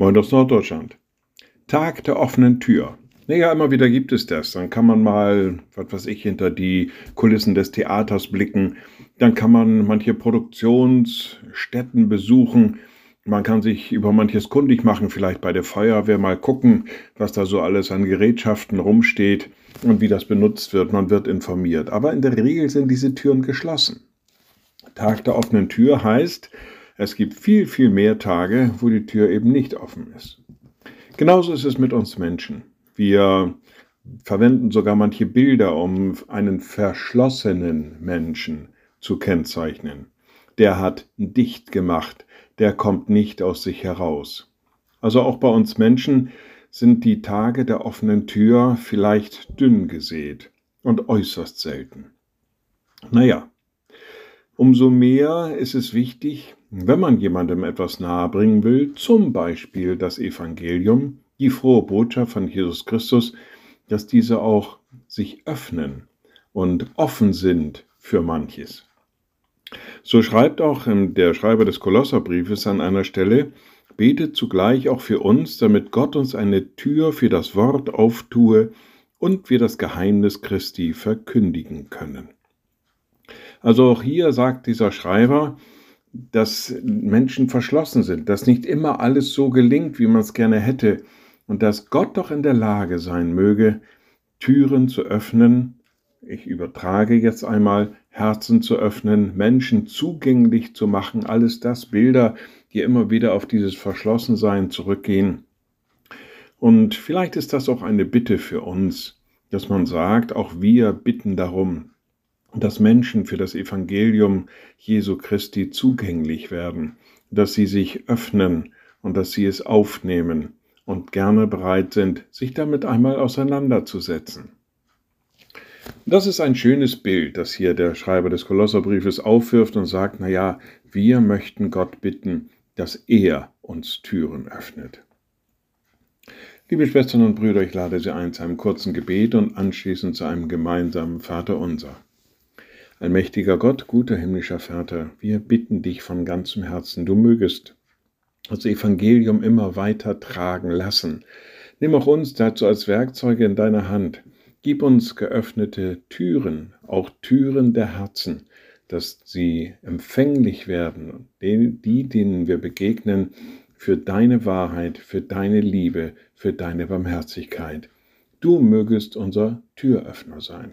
Moin aus Norddeutschland. Tag der offenen Tür. Naja, immer wieder gibt es das. Dann kann man mal, was weiß ich, hinter die Kulissen des Theaters blicken. Dann kann man manche Produktionsstätten besuchen. Man kann sich über manches kundig machen, vielleicht bei der Feuerwehr mal gucken, was da so alles an Gerätschaften rumsteht und wie das benutzt wird. Man wird informiert. Aber in der Regel sind diese Türen geschlossen. Tag der offenen Tür heißt, es gibt viel, viel mehr Tage, wo die Tür eben nicht offen ist. Genauso ist es mit uns Menschen. Wir verwenden sogar manche Bilder, um einen verschlossenen Menschen zu kennzeichnen. Der hat dicht gemacht, der kommt nicht aus sich heraus. Also auch bei uns Menschen sind die Tage der offenen Tür vielleicht dünn gesät und äußerst selten. Naja, umso mehr ist es wichtig, wenn man jemandem etwas nahebringen will, zum Beispiel das Evangelium, die frohe Botschaft von Jesus Christus, dass diese auch sich öffnen und offen sind für manches. So schreibt auch der Schreiber des Kolosserbriefes an einer Stelle, betet zugleich auch für uns, damit Gott uns eine Tür für das Wort auftue und wir das Geheimnis Christi verkündigen können. Also auch hier sagt dieser Schreiber, dass Menschen verschlossen sind, dass nicht immer alles so gelingt, wie man es gerne hätte, und dass Gott doch in der Lage sein möge, Türen zu öffnen, ich übertrage jetzt einmal, Herzen zu öffnen, Menschen zugänglich zu machen, alles das Bilder, die immer wieder auf dieses Verschlossensein zurückgehen. Und vielleicht ist das auch eine Bitte für uns, dass man sagt, auch wir bitten darum, dass Menschen für das Evangelium Jesu Christi zugänglich werden, dass sie sich öffnen und dass sie es aufnehmen und gerne bereit sind, sich damit einmal auseinanderzusetzen. Das ist ein schönes Bild, das hier der Schreiber des Kolosserbriefes aufwirft und sagt, na ja, wir möchten Gott bitten, dass er uns Türen öffnet. Liebe Schwestern und Brüder, ich lade Sie ein zu einem kurzen Gebet und anschließend zu einem gemeinsamen Vaterunser. Allmächtiger Gott, guter himmlischer Vater, wir bitten dich von ganzem Herzen, du mögest das Evangelium immer weiter tragen lassen. Nimm auch uns dazu als Werkzeuge in deine Hand. Gib uns geöffnete Türen, auch Türen der Herzen, dass sie empfänglich werden, die, denen wir begegnen, für deine Wahrheit, für deine Liebe, für deine Barmherzigkeit. Du mögest unser Türöffner sein.